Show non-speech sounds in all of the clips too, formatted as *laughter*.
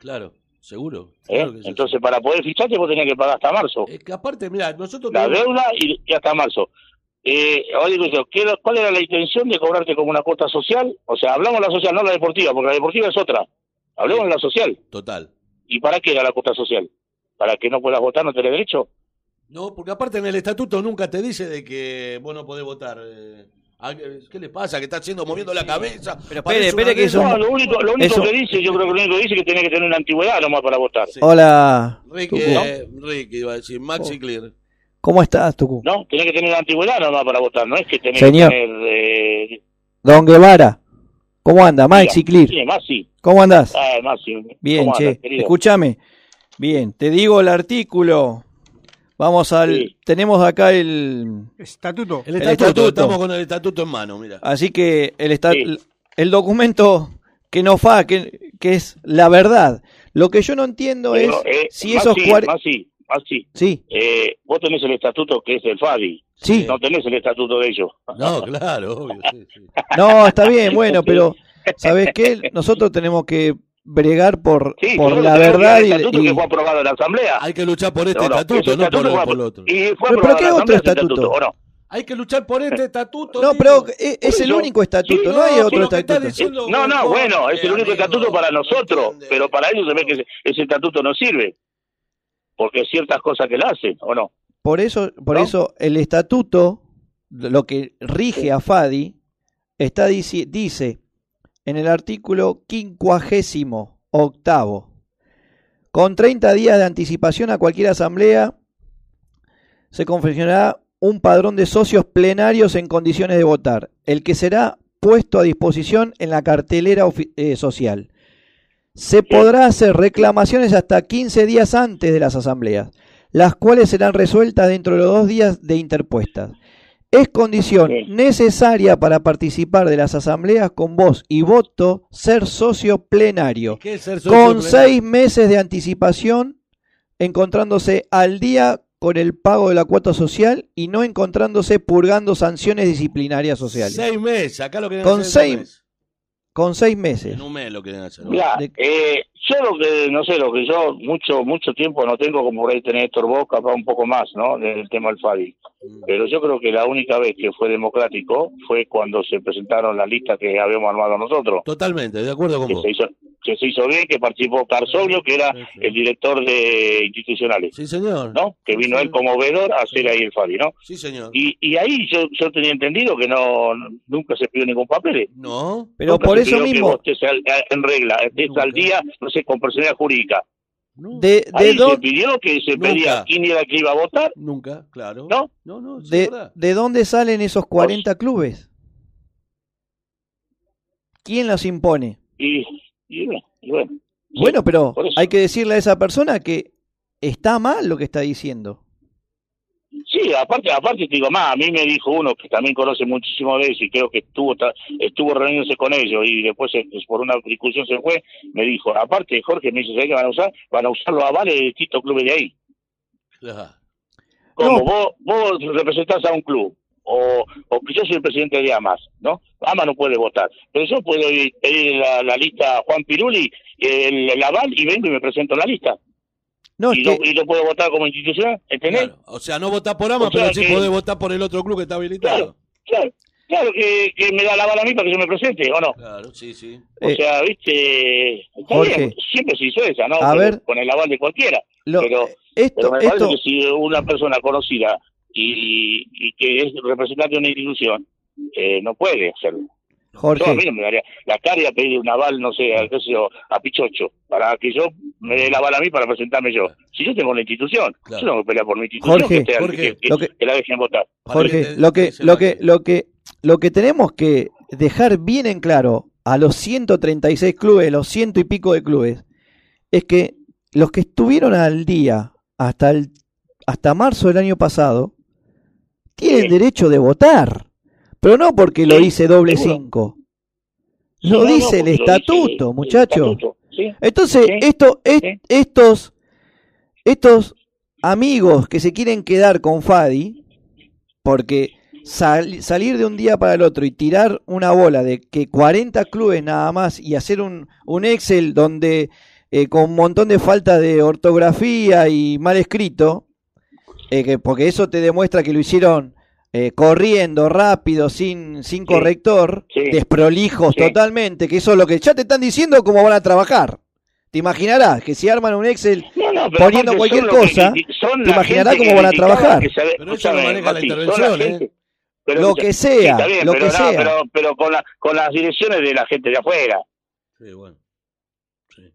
Claro, seguro. ¿eh? Claro Entonces, para poder ficharte, vos tenías que pagar hasta marzo. Es que aparte, mira, nosotros La tenemos- deuda y, y hasta marzo. Eh, ahora digo yo, ¿qué ¿cuál era la intención de cobrarte como una cuota social? O sea, hablamos de la social, no la deportiva, porque la deportiva es otra. Hablemos de la social. Total. ¿Y para qué era la cuota social? ¿Para que no puedas votar, no tenés derecho? No, porque aparte en el estatuto nunca te dice de que vos no podés votar. eh. Ah, ¿Qué le pasa? Que está haciendo moviendo la cabeza. Pero espere, espere que eso-. No, lo único, lo único Eso- que dice, yo creo que lo único que dice es que tenés que tener una antigüedad nomás para votar. Sí. Hola, Ricky, eh, Ricky iba a decir, Maxi Clear. ¿cómo estás, Tucu? No, tenés que tener una antigüedad nomás para votar, no es que tenés Señor. que tener... Eh, Don Guevara, ¿cómo anda? Maxi Clear, sí, más sí. ¿cómo andás? Ah, más sí. Bien, ¿Cómo che, escúchame. Bien, te digo el artículo. Vamos al. Sí. Tenemos acá el. Estatuto. El El estatuto, estamos con el estatuto en mano, mira. Así que el, esta- Sí. el documento que nos fa, que, que es la verdad. Lo que yo no entiendo es eh, si más esos sí, cuar- más sí, más sí. Sí, Eh, vos tenés el estatuto que es del FADI. sí. No tenés el estatuto de ellos. No, claro, obvio. sí, sí. No, está bien, *laughs* bueno, pero ¿sabes qué? Nosotros tenemos que bregar por, Sí, por la verdad y, estatuto y- que fue aprobado en la Asamblea. Hay que luchar por este No, no, estatuto, no por, fue el otro. Y fue ¿pero qué otro estatuto? ¿o no? Hay que luchar por este estatuto. No, pero eh, es el único estatuto, Sí, no hay otro estatuto. diciendo- No, no, bueno, es el único amigo, estatuto para no nosotros, entiende. pero para ellos se ve que ese, ese estatuto no sirve. Porque ciertas cosas que le hacen, ¿o no? Por eso, por ¿No? eso el estatuto, lo que rige a Fadi, está dice en el artículo quincuagésimo octavo, con 30 días de anticipación a cualquier asamblea, se confeccionará un padrón de socios plenarios en condiciones de votar, el que será puesto a disposición en la cartelera eh, social. Se podrá hacer reclamaciones hasta 15 días antes de las asambleas, las cuales serán resueltas dentro de los dos días de interpuestas. Es condición necesaria para participar de las asambleas con voz y voto ser socio plenario, ¿Qué es ser socio con plenario? seis meses de anticipación, encontrándose al día con el pago de la cuota social y no encontrándose purgando sanciones disciplinarias sociales. Seis meses, acá lo quieren Con seis- un mes. Con seis meses. En un mes lo quieren hacer. Mirá, De- eh, yo lo que, no sé, lo que yo mucho mucho tiempo no tengo, como por ahí tener Héctor Boca, capaz un poco más, ¿no? Del tema del FADI. Mm. Pero yo creo que la única vez que fue democrático fue cuando se presentaron las listas que habíamos armado nosotros. Totalmente, de acuerdo con Que vos. se hizo, que se hizo bien, que participó Carsoglio, que era Sí, sí. el director de institucionales, Sí, señor. ¿no? Que vino Sí. él como vedor a hacer ahí el FADI, ¿no? Sí, señor. Y, y ahí yo, yo tenía entendido que no nunca se pidió ningún papel. No, Pero Nunca por se eso pidió que mismo, vos estés al- en regla, estés Nunca. al día, no sé, con personalidad jurídica. no, de, de, Ahí se pidió que se Nunca. pedía quién era que iba a votar. nunca, claro. ¿No? No, no, sí, de. ¿de dónde salen esos 40 clubes? ¿Quién los impone? Y, y bueno, y bueno. Pero hay que decirle a esa persona que está mal lo que está diciendo. Sí, aparte, aparte te digo más, a mí me dijo uno que también conoce muchísimo de eso y creo que estuvo estuvo reuniéndose con ellos y después eh, pues, por una discusión se fue, me dijo, aparte Jorge me dice, ¿sabes qué van a usar? Van a usar los avales de distintos clubes de ahí. Claro. Como No. vos, vos representás a un club, o, o que yo soy el presidente de AMAS, ¿no? AMAS no puede votar, pero yo puedo ir- pedir la, la lista a Juan Piruli, el, el aval, y vengo y me presento en la lista. No, y, que, lo, y lo puedo votar como institución, ¿entendés? Claro. O sea, no votás por AMA, O sea pero sí que- podés votar por el otro club que está habilitado. Claro, claro que, que me da la bala a mí para que yo me presente, ¿o no? Claro, sí, sí. O Eh, sea, viste, está Jorge. bien, siempre se hizo esa, ¿no? A Pero ver. Con el aval de cualquiera. lo- pero- esto, Pero me parece esto, que si una persona conocida y, y que es representante de una institución, eh, no puede hacerlo. Yo a mí Jorge, no me daría la cara a pedir un aval, no sé, a, qué sé yo, a Pichocho, para que yo me dé el aval a mí para presentarme yo. Si yo tengo la institución, Claro. yo no me peleo por mi institución, Jorge, que, te- Jorge, que- que- lo que- que la dejen votar. Jorge, lo que, lo que, lo que, lo que tenemos que dejar bien en claro a los 136 clubes, los ciento y pico de clubes, es que los que estuvieron al día hasta el, hasta marzo del año pasado tienen Sí. derecho de votar, pero no porque lo dice doble cinco. Lo dice el estatuto, muchachos. Entonces, esto, es- sí. estos, estos amigos que se quieren quedar con Fadi, porque sal- salir de un día para el otro y tirar una bola de que 40 clubes nada más y hacer un, un Excel donde eh, con un montón de falta de ortografía y mal escrito, eh, que, porque eso te demuestra que lo hicieron eh, corriendo, rápido, sin, sin corrector, sí, desprolijos sí. totalmente, que eso es lo que ya te están diciendo cómo van a trabajar. Te imaginarás que si arman un Excel No, no, poniendo cualquier que cosa, te imaginarás cómo van a trabajar. sabe- Pero eso lo maneja la intervención, ¿eh? pero Lo que sea, bien, lo pero que no, sea. pero, pero con, la, con las direcciones de la gente de afuera, Sí, bueno.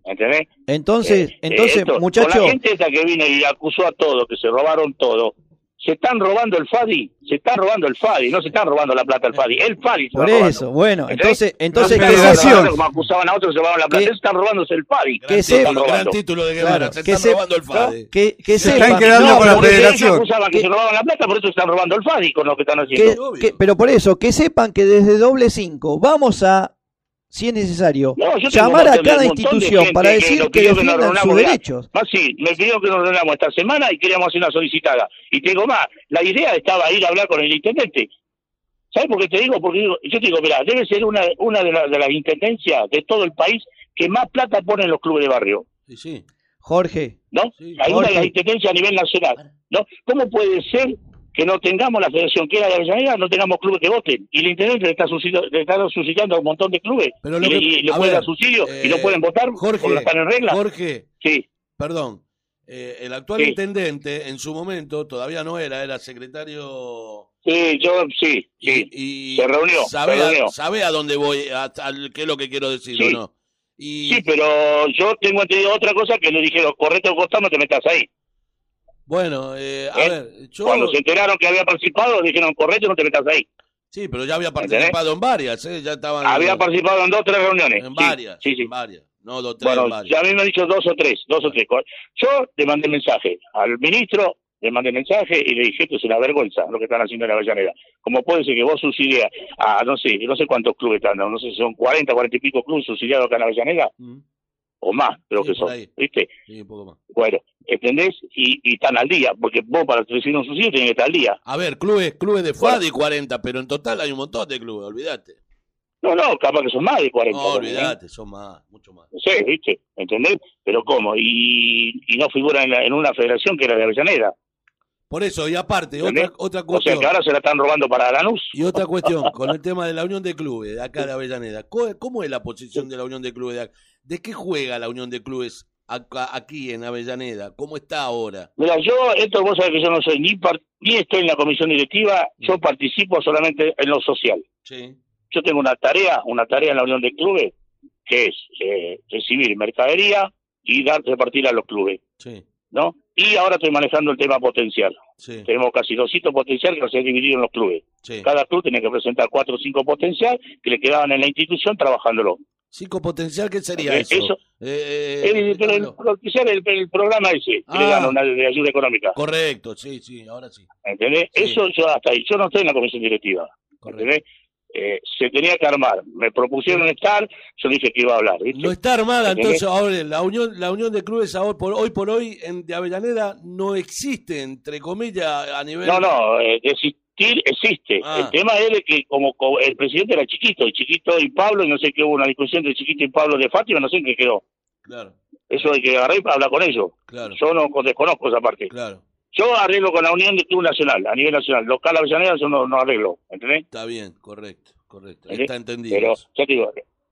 ¿Entendés? Entonces, Eh, entonces, esto, Con la gente esta que vino y acusó a todos, que se robaron todo, se están robando el FADI, se están robando el FADI, no se están robando la plata al FADI, el FADI se por está eso, robando. bueno, entonces, entonces No se se- están robando Como acusaban a otros que se robaban la plata, ellos están robándose el FADI. Que sepan- gran robando. título de Guevara. Claro, se están se- robando el FADE. que, que Se sepan- están quedando no, con la ellos federación. acusaban que Que- se robaban la plata, por eso están robando el FADI con lo que están haciendo. que- pero por eso, que sepan que desde doble 5 vamos a, si es necesario, No, tengo llamar a cada de institución para decir que que nos defiendan sus derechos. Más sí, me pidió que nos reunamos esta semana y queríamos hacer una solicitada. Y te digo más, la idea estaba ir a hablar con el intendente. ¿Sabes por qué te digo? Porque digo- yo te digo, mira, debe ser una, una de, la- de las intendencias de todo el país que más plata ponen los clubes de barrio, Sí, sí. Jorge, ¿no? Sí, Hay una de las intendencias a nivel nacional, ¿no? ¿Cómo puede ser que no tengamos la federación que era de Avellaneda, no tengamos clubes que voten? Y el intendente le está, suscitando, le está suscitando a un montón de clubes Pero lo y, que- y le a puede ver, dar subsidio y no eh, pueden votar Jorge, porque están en regla. Jorge, Sí, perdón. eh, el actual Sí. intendente, en su momento, todavía no era, era secretario. sí, yo sí, sí. Y, y Se reunió, Sabe, se a- reunió. sabe a dónde voy, a, a- qué es lo que quiero decir, Sí. ¿o no? Y, Sí, pero yo tengo entendido otra cosa que le dijeron, correte o costado, no te metas ahí. Bueno, eh, a ¿Eh? ver, yo. Cuando se enteraron que había participado, dijeron, correte no te metas ahí. Sí, pero ya había participado en varias, ¿eh? Ya estaban. Había participado en dos o tres reuniones. En Sí, varias. Sí, sí. En varias. No, dos, tres, en Bueno, varias. ya a mí me han dicho dos o tres, dos o tres. Yo le mandé mensaje al ministro, le mandé mensaje y le dije, esto es una vergüenza lo que están haciendo en la Avellaneda. Como puede ser que vos subsidias a, no sé, no sé cuántos clubes están, no sé si son 40, 40 y pico clubes subsidiados acá en Avellaneda, Mm, o más, creo Sí, que son, ahí. ¿viste? sí, un poco más. Bueno, ¿entendés? Y, y están al día, porque vos para recibir un subsidio tenés que estar al día. A ver, clubes, clubes de FADI 40, pero en total hay un montón de clubes, olvídate. No, no, capaz que son más de 40. No, ¿eh? olvídate, son más, mucho más. Sé, ¿viste? ¿Entendés? Pero ¿cómo? Y, y no figura en, la- en una federación que era de Avellaneda. Por eso, y aparte, ¿Entendés? otra, otra O sea cuestión. que ahora se la están robando para Lanús. Y otra cuestión, con el tema de la unión de clubes de acá de Avellaneda. ¿Cómo, cómo es la posición de la unión de clubes de acá? ¿De qué juega la unión de clubes acá, aquí en Avellaneda? ¿Cómo está ahora? Mira, yo, esto vos sabés que yo no soy ni, par- ni estoy en la comisión directiva, yo participo solamente en lo social. Sí. Yo tengo una tarea, una tarea en la unión de clubes, que es eh, recibir mercadería y dar, repartir a los clubes, Sí, ¿no? Y ahora estoy manejando el tema potencial. sí, Tenemos casi 200 potencial que a ser dividido en los clubes. sí. Cada club tiene que presentar cuatro o cinco potencial que le quedaban en la institución trabajándolo. Cinco potencial, ¿qué sería Eh, eso? eso- Eh, El, eh, pero el, potencial, el, el programa ese, que le Ah. dan una de ayuda económica. Correcto, sí, sí, ahora sí. ¿Entendés? Sí. Eso yo hasta ahí. Yo no estoy en la comisión directiva. Correcto. ¿Entendés? Eh, se tenía que armar. Me propusieron estar, yo dije que iba a hablar. ¿viste? No está armada, entonces ahora la unión, la unión de clubes ahora por, hoy por hoy en, de Avellaneda no existe, entre comillas, a nivel... No, no, eh, existir existe. Ah. El tema es de que como, co- el presidente era chiquito, y chiquito y Pablo, y no sé qué hubo una discusión de chiquito y Pablo de Fátima, no sé en qué quedó. Claro, Eso hay que agarrar y hablar con ellos. claro, Yo no con- desconozco esa parte. claro. Yo arreglo con la Unión de Club Nacional, a nivel nacional. Local Avellaneda yo no, no arreglo, ¿entendés? Está bien, correcto, correcto. ¿entendés? Está entendido. Pero, ya te digo,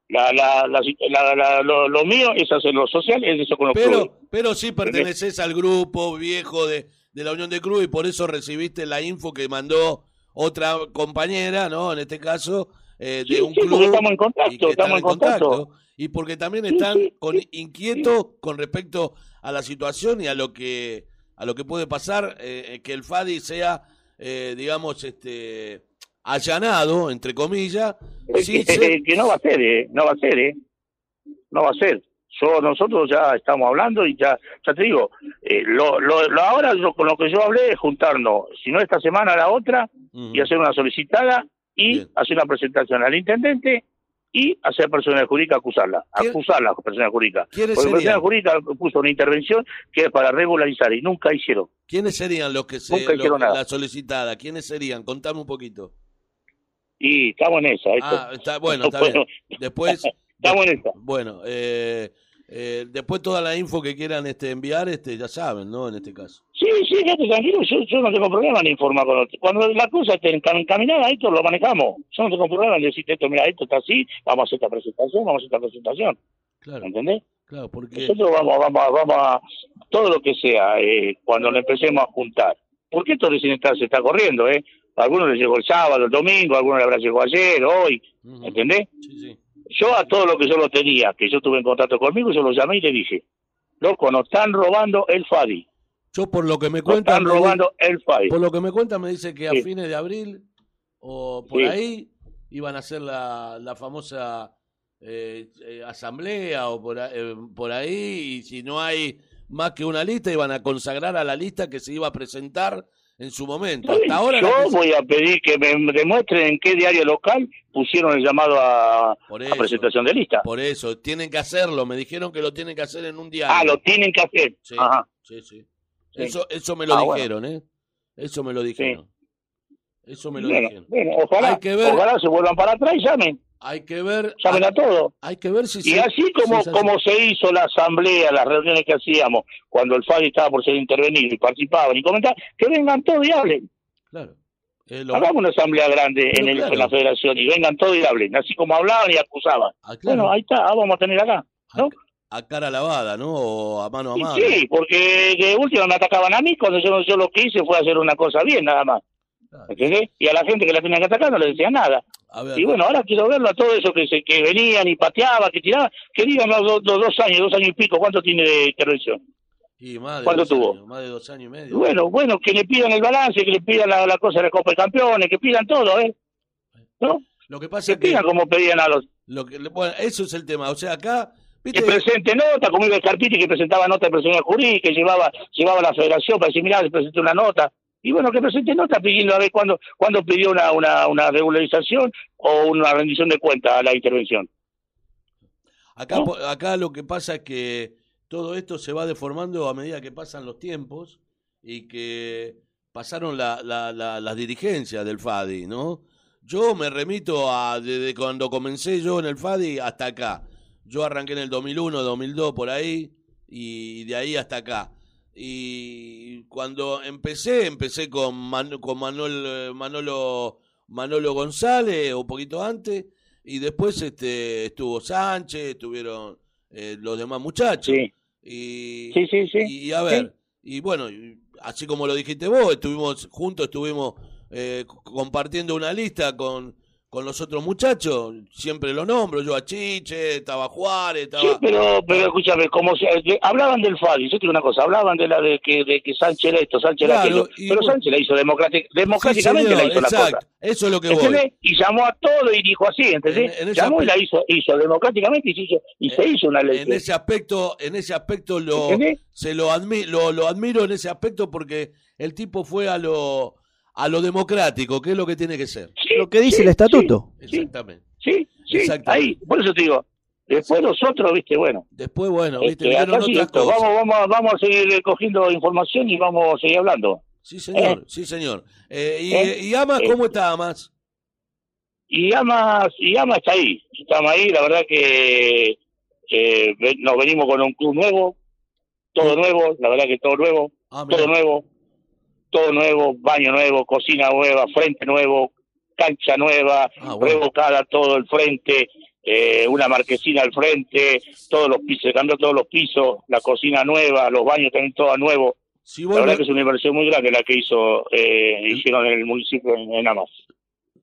la, la, la, la- lo, lo mío es hacer lo social, es eso con los clubes. Pero, pero sí perteneces al grupo viejo de, de la Unión de Club y por eso recibiste la info que mandó otra compañera, ¿no? En este caso, eh, de Sí, un sí, porque club. estamos en contacto, y que están estamos en contacto. Y porque también están sí, con, inquietos con respecto a la situación y a lo que a lo que puede pasar, eh, que el FADI sea, eh, digamos, este allanado, entre comillas, Es sin que, ser- que no va a ser, ¿eh? No va a ser, ¿eh? No va a ser. Yo, nosotros ya estamos hablando y ya, ya te digo, eh, lo, lo, lo ahora lo- con lo que yo hablé es juntarnos, si no esta semana, la otra, y hacer una solicitada y Bien. hacer una presentación al intendente y hacer persona jurídica acusarla, ¿Qué- acusarla a persona jurídica. ¿Quiénes Porque persona serían? jurídica puso una intervención que es para regularizar y nunca hicieron. ¿Quiénes serían los que se Nunca lo- hicieron nada. la solicitada? ¿Quiénes serían? Contame un poquito. Y estamos en esa. esto. Ah, está bueno, está *laughs* bien. Después Estamos en esa. Bueno, eh, Eh, después toda la info que quieran este, enviar, este, ya saben, ¿no? En este caso. Sí, sí, gente, tranquilo, yo, yo no tengo problema en informar con otro. Cuando la cosa esté encaminada, esto lo manejamos. Yo no tengo problema en decirte esto, mira, esto está así, vamos a hacer esta presentación, vamos a hacer esta presentación. Claro, ¿Entendés? claro, porque... Nosotros vamos, vamos, vamos a todo lo que sea, eh, cuando lo empecemos a juntar. Porque esto recién está, se está corriendo, ¿eh? A algunos les llegó el sábado, el domingo, a algunos les habrá llegado ayer, hoy, Ujú. ¿entendés? Sí, sí. Yo a todo lo que yo lo tenía, que yo tuve en contacto conmigo, yo lo llamé y le dije, loco, nos están robando el FADI, Yo por lo que me nos cuentan, están robando el FADI. por lo que me cuentan me dice que a Sí. fines de abril o por Sí. ahí iban a hacer la, la famosa eh, eh, asamblea o por, eh, por ahí y si no hay más que una lista iban a consagrar a la lista que se iba a presentar en su momento. Hasta ahora yo que se- voy a pedir que me demuestren en qué diario local pusieron el llamado a, presentación de lista. por eso tienen que hacerlo. Me dijeron que lo tienen que hacer en un diario. Ah, lo tienen que hacer. Sí, Ajá. sí, sí. Sí. Eso, eso me lo Ah, bueno. dijeron, ¿eh? Eso me lo dijeron. Eso me lo Bueno, dijeron. bueno, ojalá, Hay que ver- ojalá se vuelvan para atrás y llamen, Hay que ver, llamen a todos. hay que ver si Y se- así como, si se como se hizo la asamblea, las reuniones que hacíamos, cuando el FADI estaba por ser intervenido y participaban y comentaban, que vengan todos y hablen. Claro. Eh, lo- Hagamos una asamblea grande en, el- claro. en la federación y vengan todos y hablen, así como hablaban y acusaban. ah, claro, Bueno, ahí está, ah, vamos a tener acá. ¿no? a, a cara lavada, ¿no? O a mano a Y mano. sí, porque de última me atacaban a mí cuando yo, yo lo que hice fue hacer una cosa bien, nada más. Claro. ¿Entendés? Y a la gente que la tenían que atacar no le decía nada. Ver, Y bueno, ahora quiero verlo a todo eso que se, que venían y pateaban, que tiraban, que digan los, dos- los dos años, dos años y pico, ¿cuánto tiene de intervención? y más de ¿cuánto tuvo? años, más de dos años y medio. bueno, bueno, que le pidan el balance, que le pidan la, la cosa de la Copa de Campeones, que pidan todo, ¿eh? ¿No? Lo que pasa Que es que, pidan como pedían a los... lo que bueno, eso es el tema. O sea, acá, Que viste, presente nota, como iba el Carpiti que presentaba nota de personal jurídica, que llevaba, llevaba a la federación para decir, mirá, le presenté una nota. Y bueno, que presente nota pidiendo a ver cuándo, cuándo pidió una, una, una regularización o una rendición de cuenta a la intervención. acá, ¿no? acá lo que pasa es que todo esto se va deformando a medida que pasan los tiempos y que pasaron la, la, la- las dirigencias del FADI, ¿no? Yo me remito a desde cuando comencé yo en el FADI hasta acá. Yo arranqué en el 2001, 2002 por ahí y de ahí hasta acá. Y cuando empecé, empecé con, Man- con Manuel, eh, Manolo, Manolo González, un poquito antes, y después este, estuvo Sánchez, estuvieron eh, los demás muchachos. Sí, Y, sí, sí, sí. y a ver, y bueno, así como lo dijiste vos, estuvimos juntos, estuvimos eh, compartiendo una lista con, con los otros muchachos, siempre lo nombro, yo a Chiche, estaba Juárez, estaba... Sí, pero, pero escúchame, como se, que hablaban del FADI, yo te digo una cosa, hablaban de la de que, de que Sánchez era esto, Sánchez era Claro, aquello, pero bueno. Sánchez la hizo democrátic- Sí, democráticamente, señor, la hizo la exacto, cosa. eso es lo que voy. ¿Entendés? Y llamó a todo y dijo así, ¿entendés? En- en llamó y la aspecto- hizo, hizo democráticamente y se hizo, y se hizo una ley. En ese aspecto, en ese aspecto lo, ¿Entendés? se lo, admi- lo, lo admiro en ese aspecto porque el tipo fue a lo, a lo democrático, que es lo que tiene que ser. Sí, Lo que dice sí, el estatuto. Sí. Exactamente. Sí, sí, Exactamente. ahí, por eso te digo. Después nosotros, viste, bueno, Después, bueno, viste, este, otras cosas. vamos, vamos, vamos a seguir cogiendo información y vamos a seguir hablando. Sí, señor, sí, señor. Eh, y, ¿Eh? y Amas, Eh. ¿cómo está Amas? Y Ama, y Ama está ahí, estamos ahí, la verdad que eh, nos venimos con un club nuevo, todo nuevo, la verdad que todo nuevo, Ah, todo nuevo, todo nuevo, baño nuevo, cocina nueva, frente nuevo, cancha nueva, Ah, bueno. revocada todo el frente, eh, una marquesina al frente, todos los pisos, se cambió todos los pisos, la cocina nueva, los baños también todos nuevos. Si La verdad no, que es una inversión muy grande la que hizo, eh, hicieron en el municipio en, en Amas.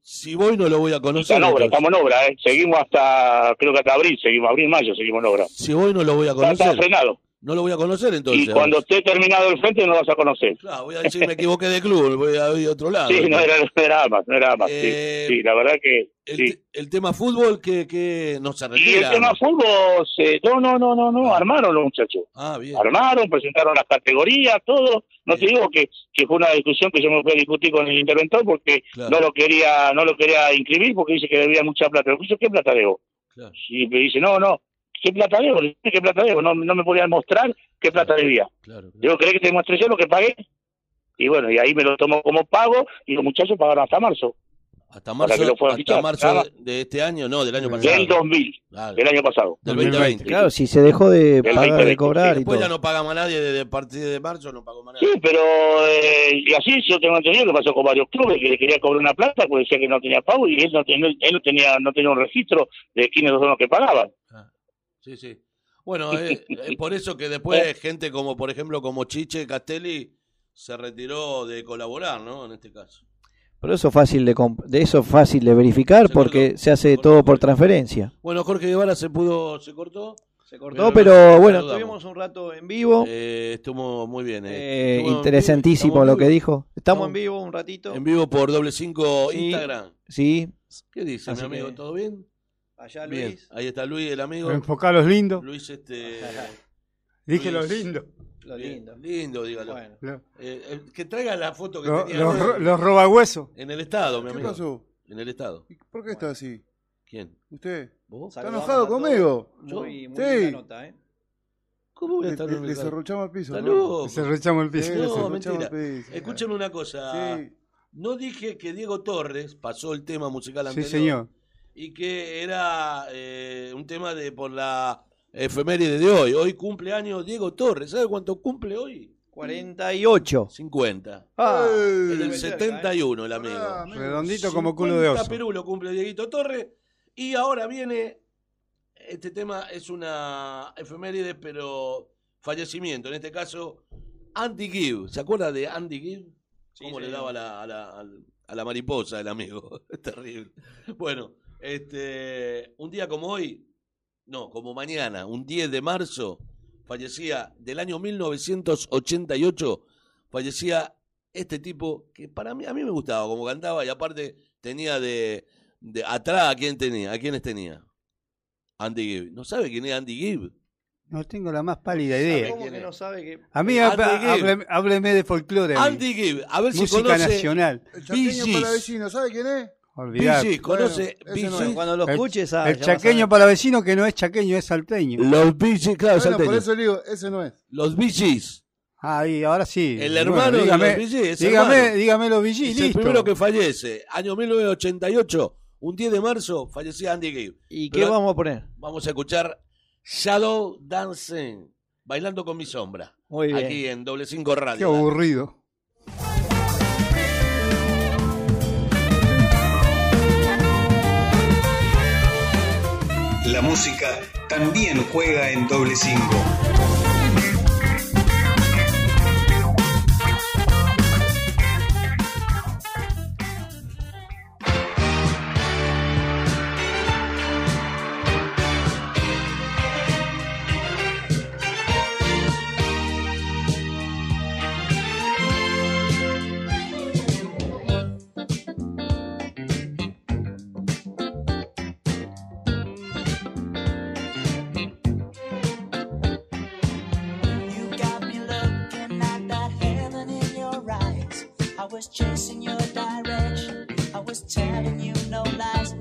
si voy no lo voy a Está conocer. en obra, estamos en obra, ¿eh? Seguimos hasta, creo que hasta abril, seguimos, abril, mayo, seguimos en obra. Si voy no lo voy a Está, está conocer. frenado. No lo voy a conocer entonces. y cuando esté terminado el frente no lo vas a conocer. Claro, voy a decir me equivoqué de club, voy a ir a otro lado. *laughs* Sí, no era, no era Amas, no era sí. Eh, Sí, la verdad que el, sí. te- el tema fútbol que, que no se Y el tema fútbol, se, no, no, no, no, no, armaron los muchachos. Ah, bien. Armaron, presentaron las categorías, todo. No te digo que, que fue una discusión que yo me fui a discutir con el interventor porque Claro. no lo quería no lo quería inscribir porque dice que debía mucha plata. Dije, ¿qué plata debo? Claro. Y me dice, no, no, ¿qué plata debo? ¿qué plata debo? No, no me podían mostrar qué plata debía. Claro, claro. Digo, ¿querés que te muestre yo lo que pagué? Y bueno, y ahí me lo tomo como pago y los muchachos pagaron hasta marzo. Hasta marzo, hasta fichar. marzo de, de este año, no, del año pasado. Del 2000, Claro, del año pasado. del 2020. 2020. Claro, si se dejó de Del pagar, de 2020, cobrar y Después todo. ya no paga más nadie desde a partir de marzo, no pagó más nadie. Sí, pero eh, y así yo tengo entendido que pasó con varios clubes que le quería cobrar una plata porque decía que no tenía pago y él no, ten- él no tenía no tenía un registro de quiénes son los que pagaban. Sí, sí. Bueno, es, es por eso que después gente como, por ejemplo, como Chiche Castelli se retiró de colaborar, ¿no? En este caso. Pero eso es fácil de, de eso es fácil de verificar Se porque cortó. se hace todo por transferencia. Bueno, Jorge Guevara se pudo, se cortó. Se cortó, pero, pero bueno, saludamos. estuvimos un rato en vivo. Eh, estuvo muy bien. eh. Eh, Estuvo interesantísimo vivo, lo que dijo. Estamos en vivo un ratito. En vivo por doble cinco Sí. Instagram. Sí, ¿Qué dice, Así mi amigo? que- ¿Todo bien? Allá Bien. Luis. Ahí está Luis, el amigo. Enfocá los lindos. Luis, este. *laughs* Dije los lindos. Lo bien, lindo. Lindo, dígalo. Bueno. Los, Eh, eh, que traiga la foto que los, tenía los, en- ro- los robahuesos. en el estado, mi ¿Qué amigo. pasó? En el estado. ¿Y ¿Por qué está así? ¿Quién? ¿Usted? ¿Vos? ¿Está Saludamos enojado conmigo? Muy, muy Sí. linda nota, ¿eh? ¿Cómo voy a Le, estar le- le cerruchamos el piso. ¿no? loco. Se rechamos el piso. Sí, No, le cerruchamos mentira. el piso. Escúcheme una cosa. Sí, No dije que Diego Torres pasó el tema musical Sí, anterior. señor. Y que era eh, un tema de por la efeméride de hoy. Hoy cumple años Diego Torres. ¿Sabe cuánto cumple hoy? 48. 50. Ah, ¡Ey! En el Muy cerca, 71 el amigo. Ah. Redondito como culo de 50 oso. Perú cumple Dieguito Torres. Y ahora viene. Este tema es una efeméride, pero fallecimiento. En este caso, Andy Gibb. ¿Se acuerda de Andy Gibb? Sí, ¿Cómo le daba a la, a, la, al- a la mariposa el amigo? Es *laughs* terrible. Bueno, este, un día como hoy, no, como mañana, un 10 de marzo, fallecía del año 1988, fallecía este tipo que para mí, a mí me gustaba como cantaba y aparte tenía de, de atrás a quién tenía, a quiénes tenía. Andy Gibb. ¿No sabe quién es Andy Gibb? No tengo la más pálida idea. ¿Cómo quién que es? no sabe que A mí Andy há- Gibb. hábleme, hábleme de folclore. Andy Gibb, a ver si Música conoce nacional. El para vecino, ¿sabe quién es? Olvidar. Gees, conoce Bueno, no es. cuando lo El- escuches ah, El chaqueño para vecino que no es chaqueño, es salteño. Los Gees, claro, Bueno, por salteño. eso le digo, ese no es. Los Bee Gees. Ah, y ahora sí. El Bueno, hermano de dígame, los Bee Gees, dígame, hermano. dígame los VG, Es el listo. primero que fallece. Año 1988, un 10 de marzo, fallecía Andy Gibb. ¿Y Pero- qué vamos a poner? Vamos a escuchar Shadow Dancing, bailando con mi sombra. Muy bien. Aquí en Doble 5 Qué Radio. aburrido. La música también juega en doble cinco. Chasing your direction. I was telling you no lies,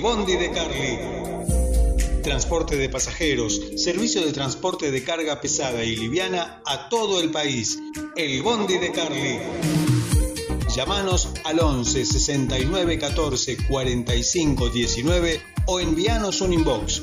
Bondi de Carly. Transporte de pasajeros, servicio de transporte de carga pesada y liviana a todo el país. El Bondi de Carly. Llámanos al 11 69 14 45 19 o envíanos un inbox.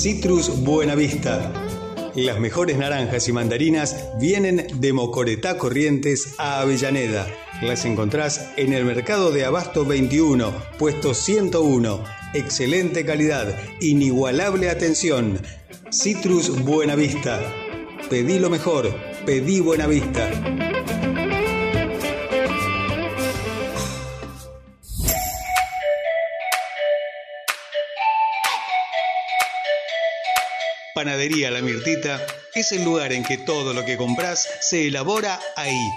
Citrus Buenavista. Las mejores naranjas y mandarinas vienen de Mocoretá Corrientes a Avellaneda. Las encontrás en el mercado de Abasto 21, puesto 101. Excelente calidad, inigualable atención. Citrus Buenavista. Pedí lo mejor, pedí Buenavista. Panadería La Mirtita es el lugar en que todo lo que compras se elabora ahí.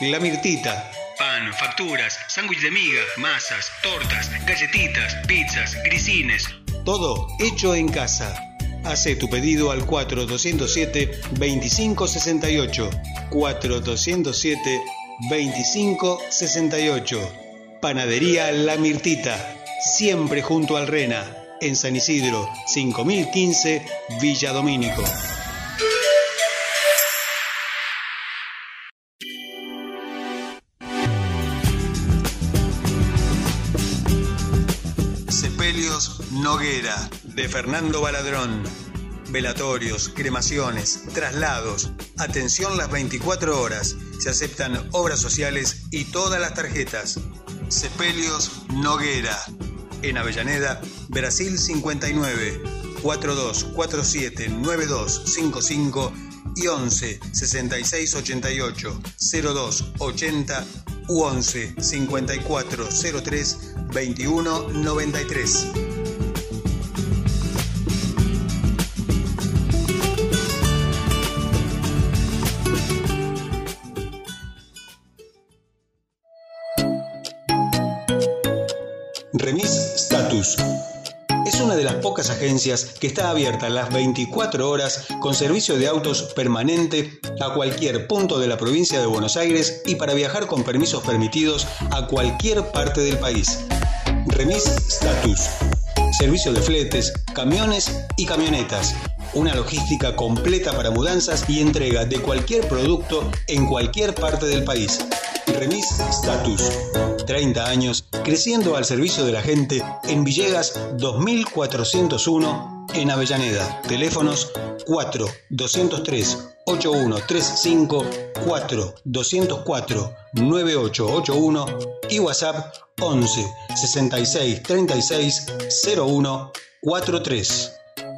La Mirtita. Pan, facturas, sándwich de miga, masas, tortas, galletitas, pizzas, grisines. Todo hecho en casa. Hace tu pedido al 4207-2568. 4207-2568. Panadería La Mirtita. Siempre junto al Rena en San Isidro, 5015, Villa Domínico. Sepelios Noguera, de Fernando Baladrón. Velatorios, cremaciones, traslados, atención las 24 horas. Se aceptan obras sociales y todas las tarjetas. Sepelios Noguera, en Avellaneda, Brasil 59, 4247 9255 y 11 66 88 02 80 u 11 54 03 21 93. Pocas agencias que está abierta las 24 horas con servicio de autos permanente a cualquier punto de la provincia de Buenos Aires y para viajar con permisos permitidos a cualquier parte del país. Remis Status. Servicio de fletes, camiones y camionetas. Una logística completa para mudanzas y entrega de cualquier producto en cualquier parte del país. Remis Status. 30 años creciendo al servicio de la gente en Villegas 2401 en Avellaneda. Teléfonos 4 203 8135 4 204 9881 y WhatsApp 11 66 36 01 43.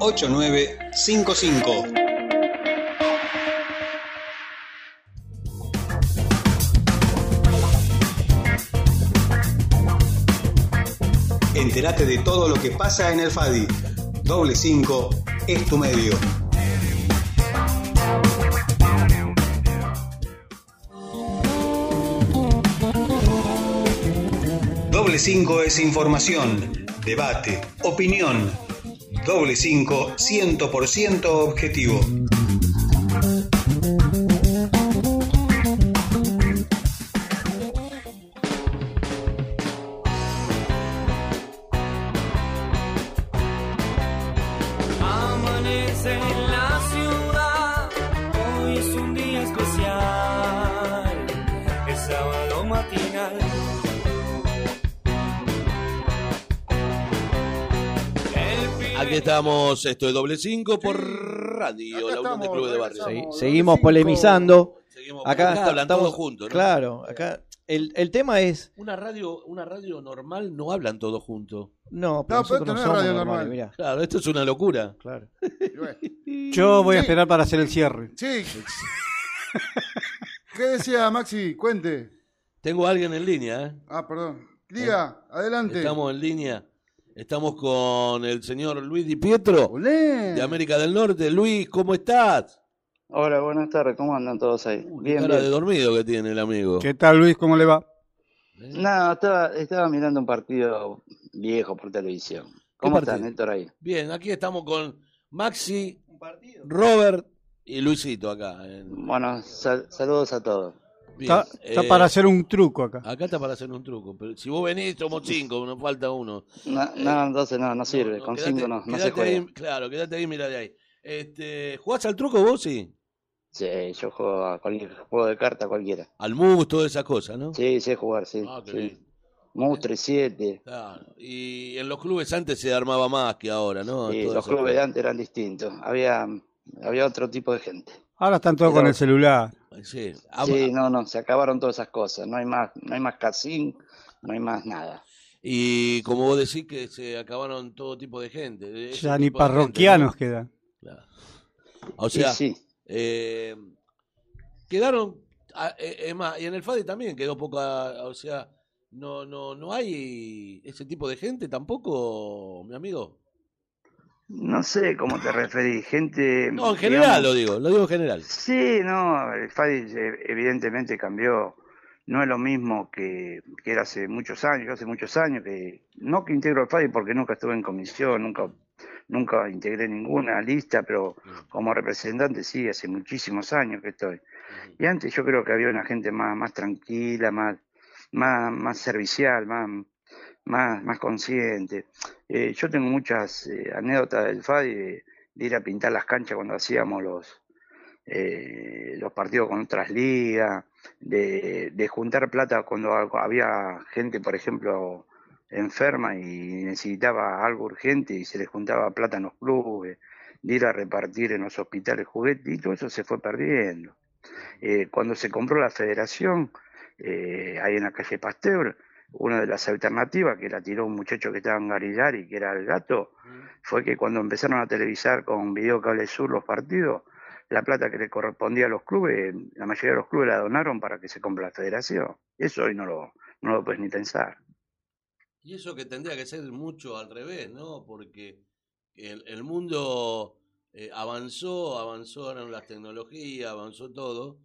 8955. Entérate de todo lo que pasa en el FADI. Doble 5 es tu medio. Doble 5 es información, debate, opinión. Doble 5 100% objetivo. Estamos, esto es doble cinco por Sí. radio, Acá la Unión de Clubes de Barrio. seguimos cinco. polemizando. Seguimos Acá acá, está- hablan todos juntos, ¿no? Claro, acá el, el tema es Una radio, una radio normal no hablan todos juntos. no, pero No, pero nosotros esto no no es somos radio normal. mirá. Claro, esto es una locura. Claro. *laughs* Yo voy a esperar para hacer el cierre. Sí. ¿Qué decía Maxi? Cuente. Tengo a alguien en línea, ¿eh? Ah, perdón. Diga, adelante. Estamos en línea. Estamos con el señor Luis Di Pietro Olé. de América del Norte. Luis, ¿cómo estás? Hola, buenas tardes, ¿cómo andan todos ahí? Qué Bien, cara de bien. dormido que tiene el amigo. ¿Qué tal, Luis? ¿Cómo le va? No, estaba, estaba mirando un partido viejo por televisión. ¿Cómo están, Héctor, ahí? Bien, aquí estamos con Maxi, Robert y Luisito acá. en- Bueno, sal- saludos a todos. Está, está eh, para hacer un truco acá. Acá está para hacer un truco. Pero si vos venís, somos cinco, nos falta uno. No, no, entonces no, no sirve, Eh, No, no, con cinco no, no se quédate juega. ahí, claro, quédate ahí, mira de ahí. Este, ¿Jugás al truco vos, sí? Sí, yo juego a cualquier juego de carta cualquiera. Al mus, todas esas cosas, ¿no? Sí, sé jugar, sí. Ah, sí. bien. Mus 3-7. Claro. Y en los clubes antes se armaba más que ahora, ¿no? Sí, Todas los clubes de antes eran distintos. Había, había otro tipo de gente. Ahora están todos Pero- con el celular. Sí. Ah, Sí, no, no, se acabaron todas esas cosas. No hay más, no hay más casín, no hay más nada. Y como vos decís que se acabaron todo tipo de gente. Ya ni gente, parroquianos ¿no? quedan. Claro. O Sí, sea, sí. eh, quedaron, ah, eh, es más, y en el FADI también quedó poca, o sea, no, no, no hay ese tipo de gente tampoco, mi amigo. No sé cómo te referís, gente. No, en general digamos- lo digo, lo digo en general. Sí, no, el FADI eh, evidentemente cambió. No es lo mismo que, que era hace muchos años, yo hace muchos años que, no que integro el FADI porque nunca estuve en comisión, nunca, nunca integré ninguna lista, pero como representante sí, hace muchísimos años que estoy. Y antes yo creo que había una gente más, más tranquila, más, más, más servicial, más, más, más consciente. Eh, yo tengo muchas eh, anécdotas del FADI de, ir a pintar las canchas cuando hacíamos los, eh, los partidos con otras ligas, de, de juntar plata cuando había gente, por ejemplo, enferma y necesitaba algo urgente y se les juntaba plata en los clubes, de ir a repartir en los hospitales juguetes y todo eso se fue perdiendo. Cuando se compró la federación, ahí en la calle Pasteur, una de las alternativas que la tiró un muchacho que estaba en Garilari, que era el gato, fue que cuando empezaron a televisar con Video Cable Sur los partidos, la plata que le correspondía a los clubes, la mayoría de los clubes la donaron para que se compre la federación. Eso hoy no lo, no lo puedes ni pensar. Y eso que tendría que ser mucho al revés, ¿no? Porque el, el mundo eh, avanzó, avanzaron las tecnologías, avanzó todo,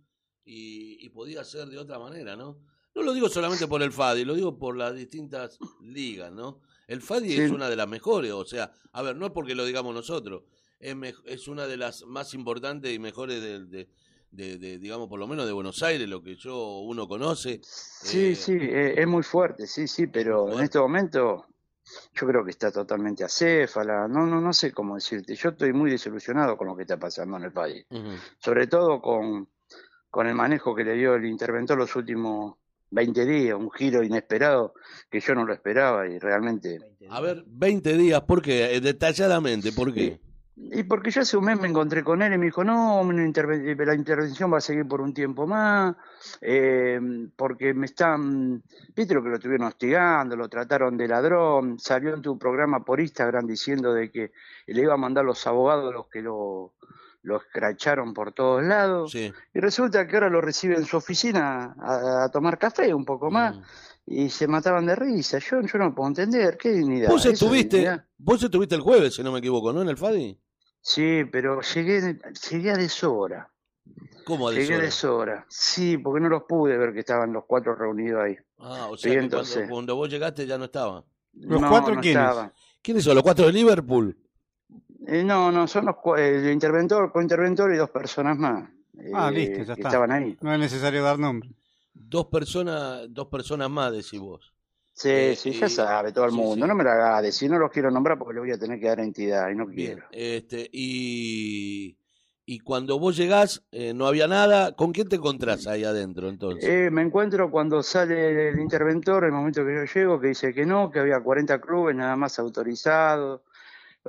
y, y podía ser de otra manera, ¿no? No lo digo solamente por el FADI, lo digo por las distintas ligas, ¿no? El FADI Sí. es una de las mejores, o sea, a ver, no es porque lo digamos nosotros, es, es una de las más importantes y mejores de, de- de- de, digamos, por lo menos de Buenos Aires, lo que yo uno conoce. Sí, Eh, sí, eh, es muy fuerte, sí, sí, pero en este momento yo creo que está totalmente acéfala, no, no, no sé cómo decirte, yo estoy muy desilusionado con lo que está pasando en el país, sobre todo con, con el manejo que le dio el interventor los últimos 20 días, un giro inesperado que yo no lo esperaba y realmente... A ver, 20 días, ¿por qué? Eh, Detalladamente, ¿por qué? Y porque yo hace un mes me encontré con él y me dijo, no, interve- la intervención va a seguir por un tiempo más, eh, porque me están, viste lo que lo estuvieron hostigando, lo trataron de ladrón, salió en tu programa por Instagram diciendo de que le iba a mandar los abogados los que lo, lo escracharon por todos lados, Sí. y resulta que ahora lo recibe en su oficina a, a tomar café un poco más, Mm. y se mataban de risa, yo, yo no puedo entender, qué dignidad. Vos ¿Eso es estuviste, dignidad? vos estuviste el jueves, si no me equivoco, ¿no? En el FADI. Sí, pero llegué, llegué a deshora. ¿Cómo a Llegué a deshora? deshora. Sí, porque no los pude ver que estaban los cuatro reunidos ahí. Ah, o sea que entonces. cuando, cuando vos llegaste ya no estaba. ¿Los no, cuatro no quiénes? estaban. ¿Quiénes son? ¿Los cuatro de Liverpool? Eh, no, no, son los cua- el interventor, cointerventor y dos personas más. Ah, eh, listo, ya que está. estaban ahí. No es necesario dar nombre. Dos personas, dos personas más, decís vos. Sí, Eh, sí, ya sabe todo el sí, mundo. sí. No me la haga decir, no los quiero nombrar porque le voy a tener que dar entidad y no Bien. quiero. Este, y, y cuando vos llegás, eh, no había nada. ¿Con quién te encontrás ahí adentro entonces? Eh, me encuentro cuando sale el interventor, el momento que yo llego, que dice que no, que había 40 clubes nada más autorizados,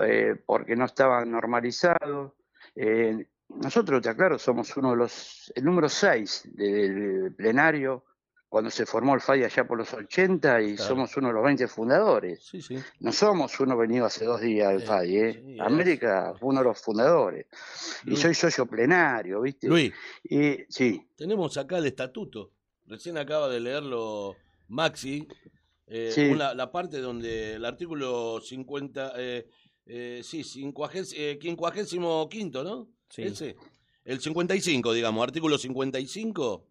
eh, porque no estaban normalizados. Eh, nosotros, te aclaro, somos uno de los, el número 6 del plenario cuando se formó el FAI allá por los 80 y Claro. somos uno de los 20 fundadores. Sí, sí. No somos uno venido hace dos días del Eh, FAI, ¿eh? sí, América fue uno de los fundadores. Y soy socio plenario, ¿viste? Luis, Y sí, tenemos acá el estatuto. Recién acaba de leerlo Maxi. eh, una- la parte donde el artículo 50, eh, sí, eh, quincuagésimo quinto, ¿no? Sí. Ese. El 55, digamos, artículo 55.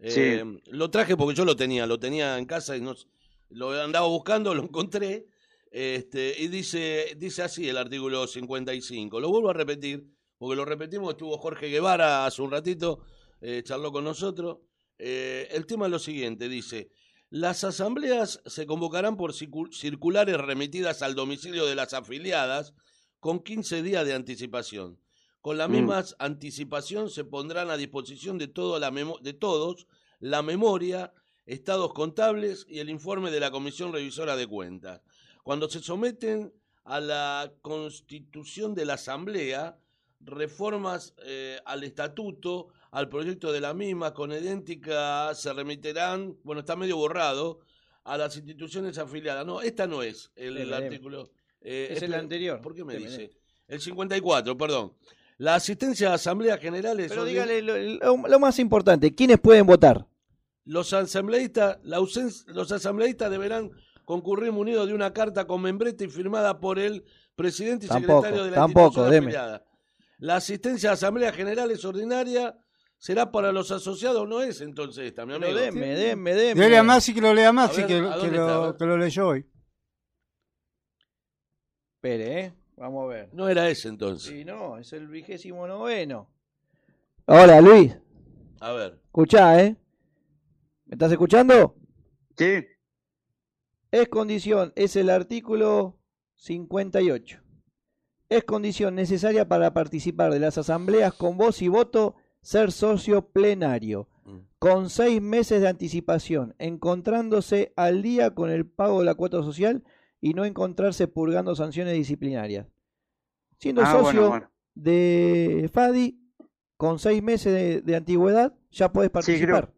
eh, Lo traje porque yo lo tenía, lo tenía en casa y no, s- lo andaba buscando, *laughs* lo encontré. Este, y dice, dice así el artículo 55. Lo vuelvo a repetir, porque lo repetimos, estuvo Jorge Guevara hace un ratito, eh, charló con nosotros. Eh, el tema es lo siguiente, dice, las asambleas se convocarán por circu- circulares remitidas al domicilio de las afiliadas con 15 días de anticipación. Con la Mm. misma anticipación se pondrán a disposición de, todo la de todos la memoria, estados contables y el informe de la Comisión Revisora de Cuentas. Cuando se someten a la constitución de la Asamblea, reformas eh, al estatuto, al proyecto de la misma, con idéntica se remitirán, bueno, está medio borrado, a las instituciones afiliadas. No, esta no es el artículo. eh, Es el anterior. ¿Por qué me dice? El 54, perdón. La asistencia a asambleas generales. Pero dígale lo, lo- lo más importante, ¿quiénes pueden votar? Los asambleístas, la ausen- los asambleístas deberán concurrir munidos de una carta con membrete y firmada por el presidente y Tampoco, secretario de la tampoco, institución afiliada. La asistencia a asambleas generales ordinarias será para los asociados, no es entonces esta, mi Pero amigo. deme, deme, deme. Dele a Maxi que lo lea Maxi, A ver, que, ¿a que lo, que lo leyó hoy. Espere, ¿eh? Vamos a ver. No era ese entonces. Sí, no, es el vigésimo noveno. Hola, Luis. A ver. Escuchá, ¿eh? ¿Me estás escuchando? sí, Es condición, es el artículo 58. Es condición necesaria para participar de las asambleas con voz y voto ser socio plenario, Mm. con seis meses de anticipación, encontrándose al día con el pago de la cuota social y no encontrarse purgando sanciones disciplinarias. Siendo Ah, socio bueno, bueno. de FADI, con seis meses de, de antigüedad, ya podés Sí, creo- participar.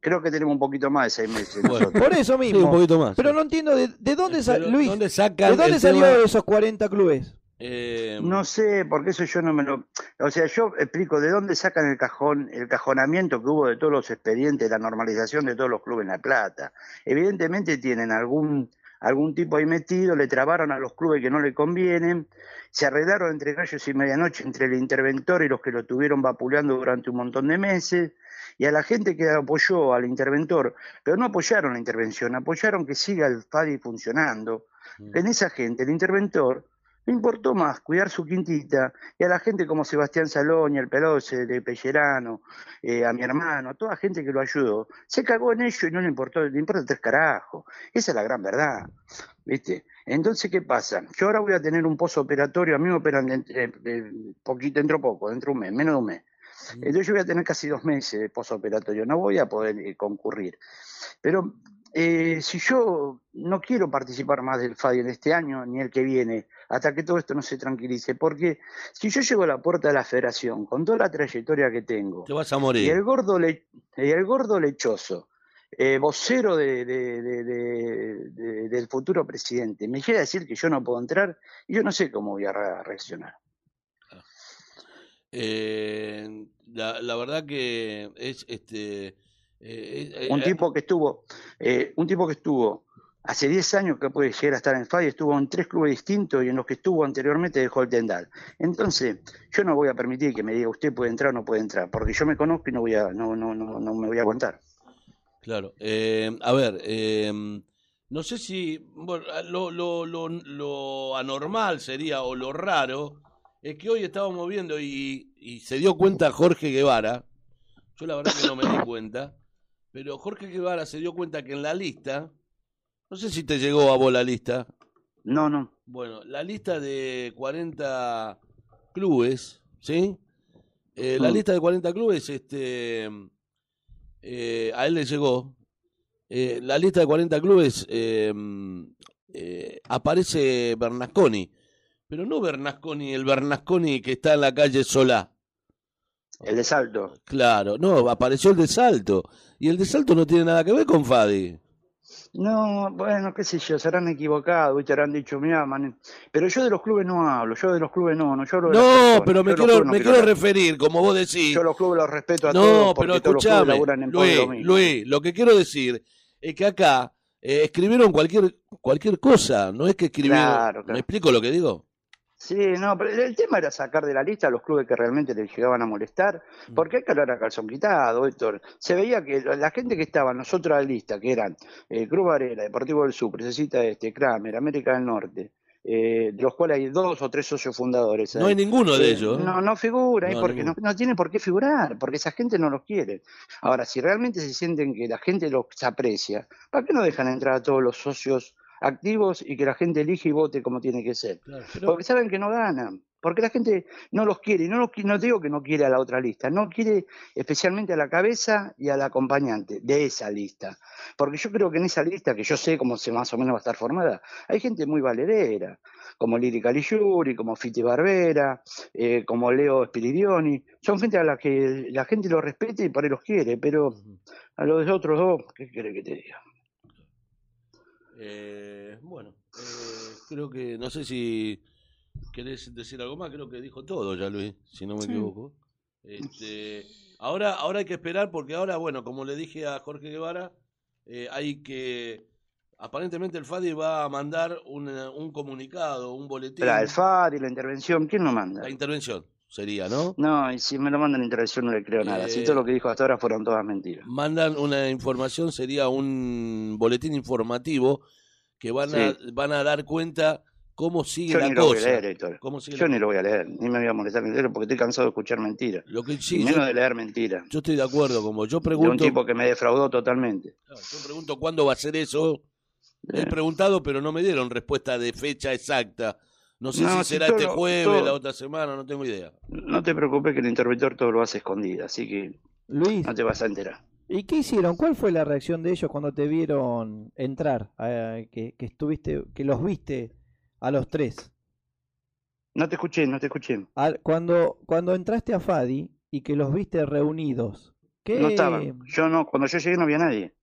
creo que tenemos un poquito más de seis meses. Bueno. Por eso Sí, mismo. un poquito más. Pero sí. no entiendo de, de dónde Luis, ¿Dónde sacan ¿de dónde salió tema? esos 40 clubes? Eh, No sé, porque eso yo no me lo... O sea, yo explico de dónde sacan el cajón, el cajonamiento que hubo de todos los expedientes, la normalización de todos los clubes en La Plata. Evidentemente tienen algún, algún tipo ahí metido, le trabaron a los clubes que no le convienen, se arreglaron entre gallos y medianoche entre el interventor y los que lo tuvieron vapuleando durante un montón de meses, y a la gente que apoyó al interventor, pero no apoyaron la intervención, apoyaron que siga el FADI funcionando. Mm. En esa gente, el interventor, no importó más cuidar su quintita y a la gente como Sebastián Salón y el Peloce de Pellerano, eh, a mi hermano, toda gente que lo ayudó, se cagó en ello y no le importó, le importa tres carajos. Esa es la gran verdad. ¿Viste? Entonces, ¿qué pasa? Yo ahora voy a tener un pozo operatorio, a mí me operan dentro, eh, eh, poquito, dentro de poco, dentro de un mes, menos de un mes. Entonces yo voy a tener casi dos meses de pozo operatorio, no voy a poder eh, concurrir. Pero eh, si yo no quiero participar más del FADI en este año ni el que viene, hasta que todo esto no se tranquilice, porque si yo llego a la puerta de la federación con toda la trayectoria que tengo, Te vas a y el gordo, le- y el gordo lechoso, eh, vocero de- de- de- de- de- del futuro presidente, me llega a decir que yo no puedo entrar, y yo no sé cómo voy a re- reaccionar. Eh, la, la verdad que es este. Eh, eh, Un eh, tipo que estuvo, un tipo que estuvo hace 10 años que puede llegar a estar en FADI, estuvo en tres clubes distintos y en los que estuvo anteriormente dejó el tendal. Entonces, yo no voy a permitir que me diga usted puede entrar o no puede entrar, porque yo me conozco y no voy a, no, no, no, no me voy a aguantar. Claro. Eh, a ver, eh, no sé si bueno, lo, lo, lo, lo anormal sería o lo raro es que hoy estábamos viendo y, y se dio cuenta Jorge Guevara. Yo la verdad que no me di cuenta, pero Jorge Guevara se dio cuenta que en la lista, no sé si te llegó a vos la lista, No, no. bueno, la lista de 40 clubes, ¿sí? Eh, la Mm. lista de 40 clubes, este, eh, a él le llegó. Eh, la lista de 40 clubes eh, eh, aparece Bernasconi, pero no Bernasconi, el Bernasconi que está en la calle Solá. El de Salto. Claro, no, apareció el de Salto. Y el de Salto no tiene nada que ver con Fadi. No, bueno, qué sé yo, se habrán equivocado, ¿viste? habrán dicho, mira, man, pero yo de los clubes no hablo, yo de los clubes no, no, yo hablo de No, personas, pero me quiero, no me quiero referir, como vos decís. Yo los clubes los respeto a todos No, pero todos los clubes escuchame, en Luis. Luis, lo que quiero decir es que acá eh, escribieron cualquier cualquier cosa, no es que escribieron. Claro, claro. ¿Me explico lo que digo? Sí, no, pero el tema era sacar de la lista a los clubes que realmente les llegaban a molestar, Mm. porque hay que hablar a calzón quitado, Héctor. Se veía que la gente que estaba en las otras listas, que eran eh, Cruz Varela, Deportivo del Sur, Precesita Este, Kramer, América del Norte, eh, de los cuales hay dos o tres socios fundadores. No ahí. hay ninguno de Eh, ellos. No, no figura, No, porque no, no tiene por qué figurar, porque esa gente no los quiere. Ahora, si realmente se sienten que la gente los aprecia, ¿para qué no dejan entrar a todos los socios activos y que la gente elige y vote como tiene que ser? Claro, pero- Porque saben que no ganan. Porque la gente no los quiere. Y no, los, no digo que no quiere a la otra lista. No quiere especialmente a la cabeza y al acompañante de esa lista. Porque yo creo que en esa lista, que yo sé cómo se más o menos va a estar formada, hay gente muy valedera. Como Liri Caligiuri, como Fiti Barbera, eh, como Leo Spiridioni. Son gente a la que la gente los respeta y por ahí los quiere. Pero a los otros dos, ¿qué quiere que te diga? Eh, bueno, eh, creo que, no sé si querés decir algo más, creo que dijo todo ya Luis, si no me Sí. equivoco. Este, ahora, ahora hay que esperar porque ahora, bueno, como le dije a Jorge Guevara, eh, hay que, aparentemente el FADI va a mandar un, eh, un comunicado, un boletín, La, el FAD y la intervención, ¿quién lo manda? la intervención sería, ¿no? No, y si me lo mandan en intervención no le creo nada. Si Eh, todo lo que dijo hasta ahora fueron todas mentiras. Mandan una información, sería un boletín informativo que van a, van a dar cuenta cómo sigue Yo la ni lo voy a leer, Héctor. cómo sigue Yo la ni lo voy a leer, ni me voy a molestar porque estoy cansado de escuchar mentiras. Lo que y sí, menos yo, de leer mentiras. yo estoy de acuerdo con vos. Yo De un pregunto, tipo que me defraudó totalmente. claro, yo pregunto cuándo va a ser eso. He Eh. preguntado, pero no me dieron respuesta de fecha exacta. No sé No, si será este lo- jueves, todo- la otra semana, no tengo idea. No te preocupes que el interventor todo lo hace escondido, así que Luis, no te vas a enterar. ¿y qué hicieron? ¿Cuál fue la reacción de ellos cuando te vieron entrar? Eh, que, que estuviste, que los viste a los tres. No te escuché, no te escuché. Cuando, cuando entraste a Fadi y que los viste reunidos. ¿Qué? No estaban. Yo no, cuando yo llegué no había nadie.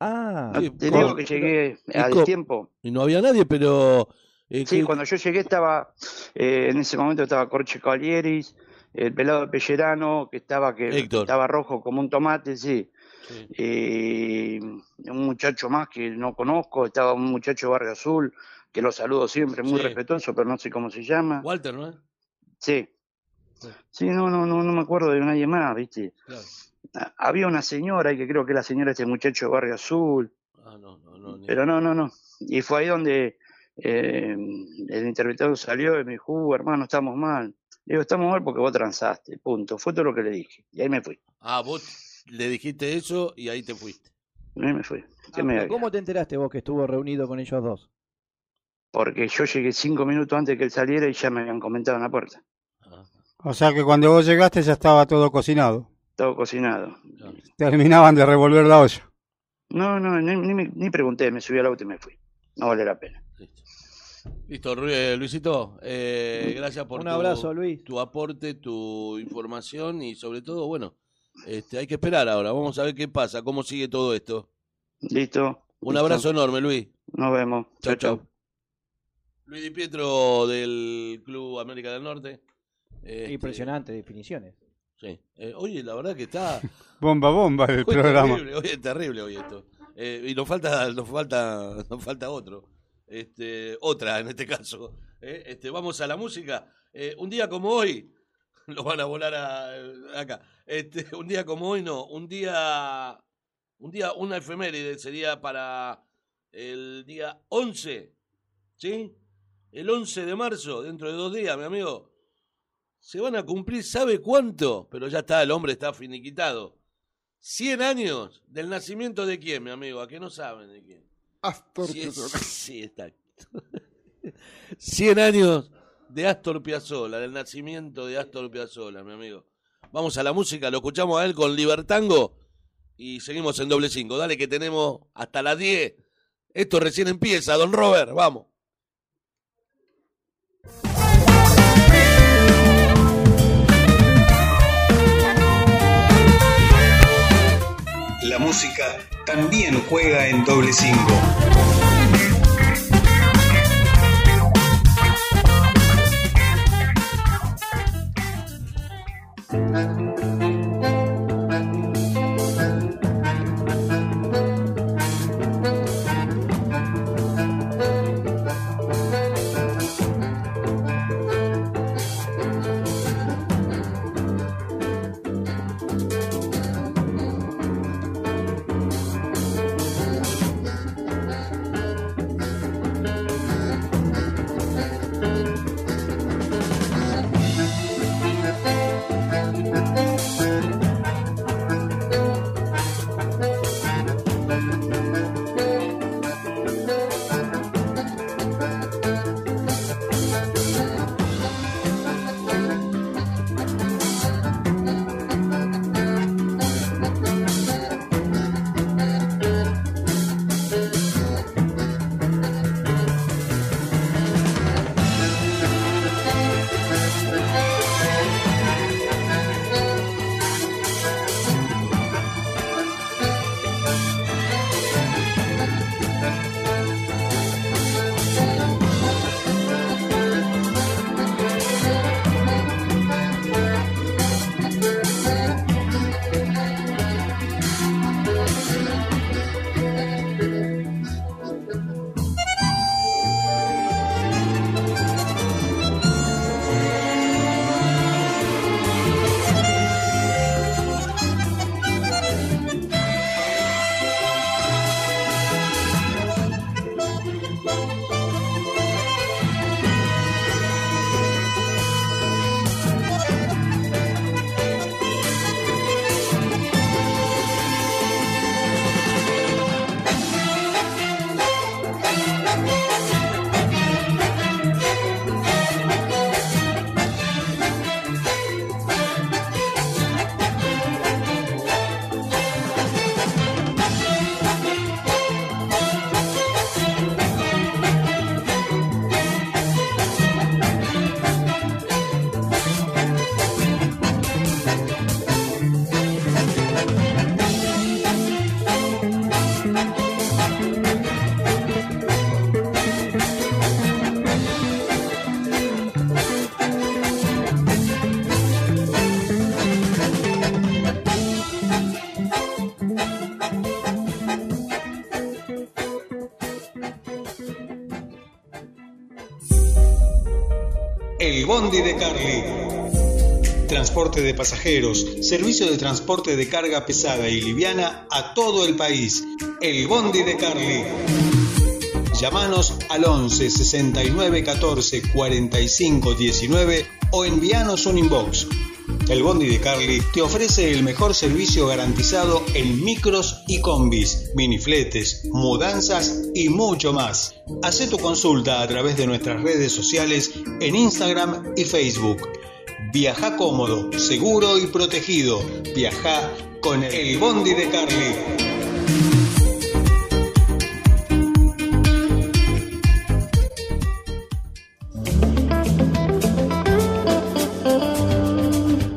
Ah, No, te digo que llegué al tiempo. Y no había nadie, pero... eh, Sí, que- cuando yo llegué estaba, eh, en ese momento estaba Corche Cavalieris, el pelado de Pellerano, que estaba que Héctor. estaba rojo como un tomate, sí. sí. Y un muchacho más que no conozco, estaba un muchacho de Barrio Azul, que lo saludo siempre, muy Sí. respetuoso, pero no sé cómo se llama. Walter, ¿no? Sí. Sí. Sí, no, no, no, no me acuerdo de nadie más, ¿viste? Claro. Ah, Había una señora, y que creo que la señora este muchacho de Barrio Azul, Ah, no, no, no. pero no, no, no. Y fue ahí donde eh, el interventor salió y me dijo, "Uh, hermano, estamos mal. Le digo, estamos mal porque vos transaste, punto. Fue todo lo que le dije. Y ahí me fui. Ah, vos le dijiste eso y ahí te fuiste. Ahí me fui. ¿Qué Ah, me? ¿Cómo te enteraste vos que estuvo reunido con ellos dos? Porque yo llegué cinco minutos antes que él saliera y ya me habían comentado en la puerta. Ah, O sea que cuando vos llegaste ya estaba todo cocinado. Todo cocinado. Terminaban de revolver la olla. No, no, ni, ni, me- ni pregunté, me subí al auto y me fui. No vale la pena. Listo. Listo, Ru- eh, Luisito. eh, gracias por Un tu, abrazo, Luis. tu aporte, tu información y sobre todo, bueno, este, hay que esperar ahora. Vamos a ver qué pasa, cómo sigue todo esto. ¿Listo? Un Listo. abrazo enorme, Luis. Nos vemos. Chau, Chau, chau. chau. Luis Di Pietro del Club América del Norte. Este, Impresionante definiciones. Sí. Eh, oye, la verdad que está. *laughs* Bomba, bomba el Hoy es programa. terrible, hoy es terrible hoy esto. Eh, y nos falta, nos falta, nos falta otro. Este, otra en este caso. Eh, Este, vamos a la música. Eh, un día como hoy, *laughs* lo van a volar a- acá. Este, un día como hoy no, un día, un día, una efeméride sería para el día 11, ¿sí? El 11 de marzo, dentro de dos días, mi amigo. Se van a cumplir, ¿sabe cuánto? Pero ya está, el hombre está finiquitado. 100 años del nacimiento de quién, mi amigo, a que no saben de quién. Astor Sí, Piazzolla. *laughs* sí, exacto. *laughs* 100 años de Astor Piazzolla, del nacimiento de Astor Piazzolla, mi amigo. Vamos a la música, lo escuchamos a él con Libertango y seguimos en doble cinco. Dale que tenemos hasta las 10. Esto recién empieza, don Robert, vamos. Música también juega en doble cinco. Transporte de pasajeros, servicio de transporte de carga pesada y liviana a todo el país. El Bondi de Carly. Llámanos al 11 69 14 45 19 o envíanos un inbox. El Bondi de Carly te ofrece el mejor servicio garantizado en micros y combis, minifletes, mudanzas y mucho más. Haz tu consulta a través de nuestras redes sociales en Instagram y Facebook. Viaja cómodo, seguro y protegido. Viaja con el Bondi de Carly.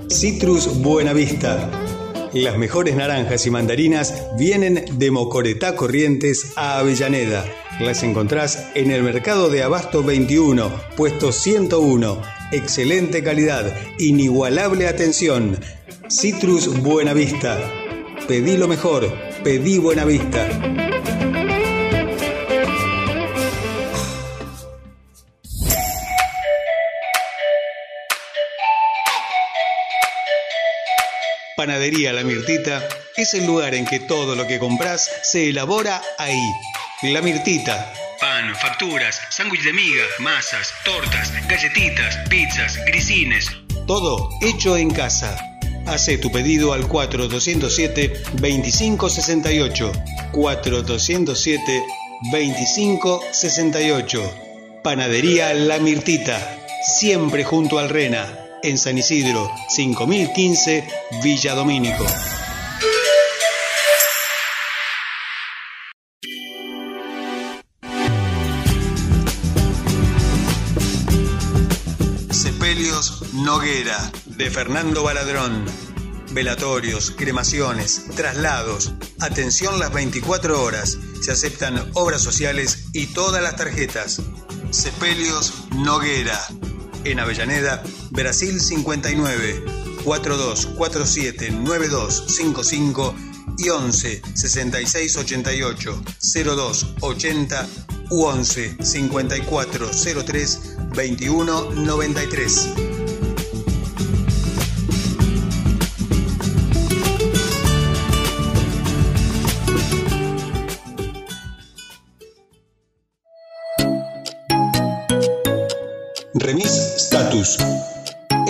Citrus Buenavista. Las mejores naranjas y mandarinas vienen de Mocoretá Corrientes a Avellaneda. Las encontrás en el mercado de Abasto 21, puesto 101. Excelente calidad, inigualable atención. Citrus Buenavista. Pedí lo mejor, pedí Buenavista. Panadería La Mirtita es el lugar en que todo lo que compras se elabora ahí. La Mirtita. Pan, facturas, sándwich de miga, masas, tortas, galletitas, pizzas, grisines. Todo hecho en casa. Hace tu pedido al 4207-2568. 4207-2568. Panadería La Mirtita. Siempre junto al Rena en San Isidro, 5015, Villa Domínico. Sepelios Noguera, de Fernando Baladrón. velatorios, cremaciones, traslados. Atención las 24 horas. Se aceptan obras sociales y todas las tarjetas. Sepelios Noguera. En Avellaneda, Brasil 59. 4247 9255 y 11 66 88 02 80 u 11 54 03 21 93. Remis Status.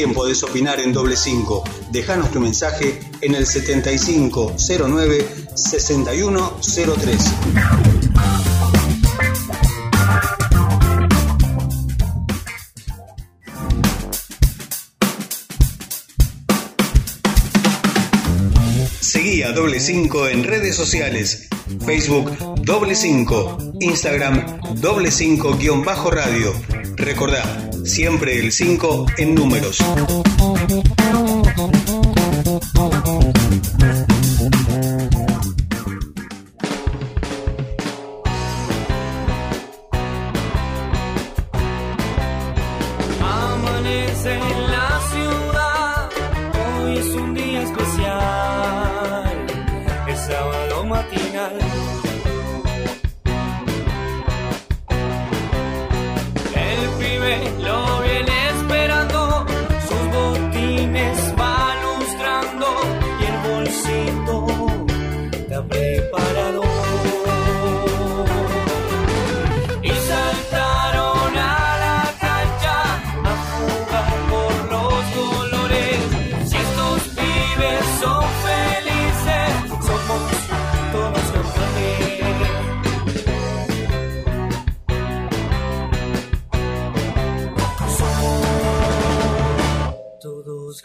También podés opinar en doble 5. Dejanos tu mensaje en el 7509 6103. Seguí a doble 5 en redes sociales. Facebook doble 5, Instagram doble 5 guion bajo radio. Recordá, siempre el 5 en números.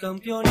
Todos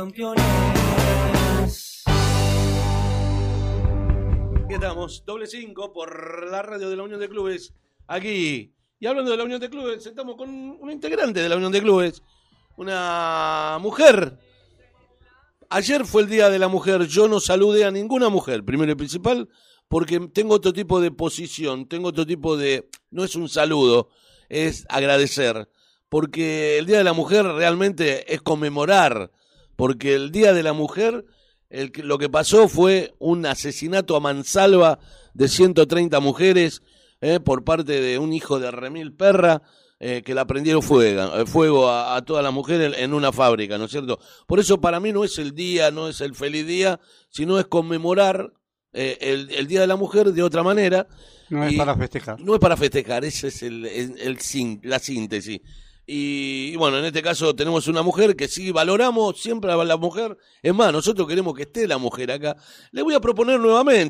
campeones. Aquí estamos, doble cinco por la radio de la Unión de Clubes, aquí. Y hablando de la Unión de Clubes, estamos con un integrante de la Unión de Clubes, una mujer. Ayer fue el Día de la Mujer, yo no saludé a ninguna mujer, primero y principal, porque tengo otro tipo de posición, tengo otro tipo de... No es un saludo, es agradecer, porque el Día de la Mujer realmente es conmemorar, porque el Día de la Mujer el lo que pasó fue un asesinato a mansalva de 130 mujeres eh, por parte de un hijo de Remil Perra eh, que la prendieron fuego, eh, fuego a, a todas las mujeres en una fábrica, ¿no es cierto? Por eso para mí no es el día, no es el feliz día, sino es conmemorar eh, el, el Día de la Mujer de otra manera. No es para festejar. No es para festejar, esa es el, la síntesis. Y, bueno, en este caso tenemos una mujer que sí valoramos siempre a la mujer. Es más, nosotros queremos que esté la mujer acá. Le voy a proponer nuevamente.